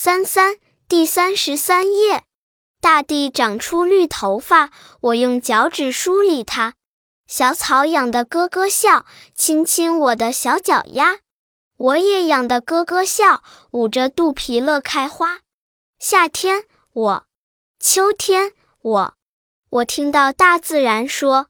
三三第三十三页。大地长出绿头发我用脚趾梳理它。小草痒得咯咯笑亲亲我的小脚丫。我也痒得咯咯笑捂着肚皮乐开花。夏天我。秋天我。我听到大自然说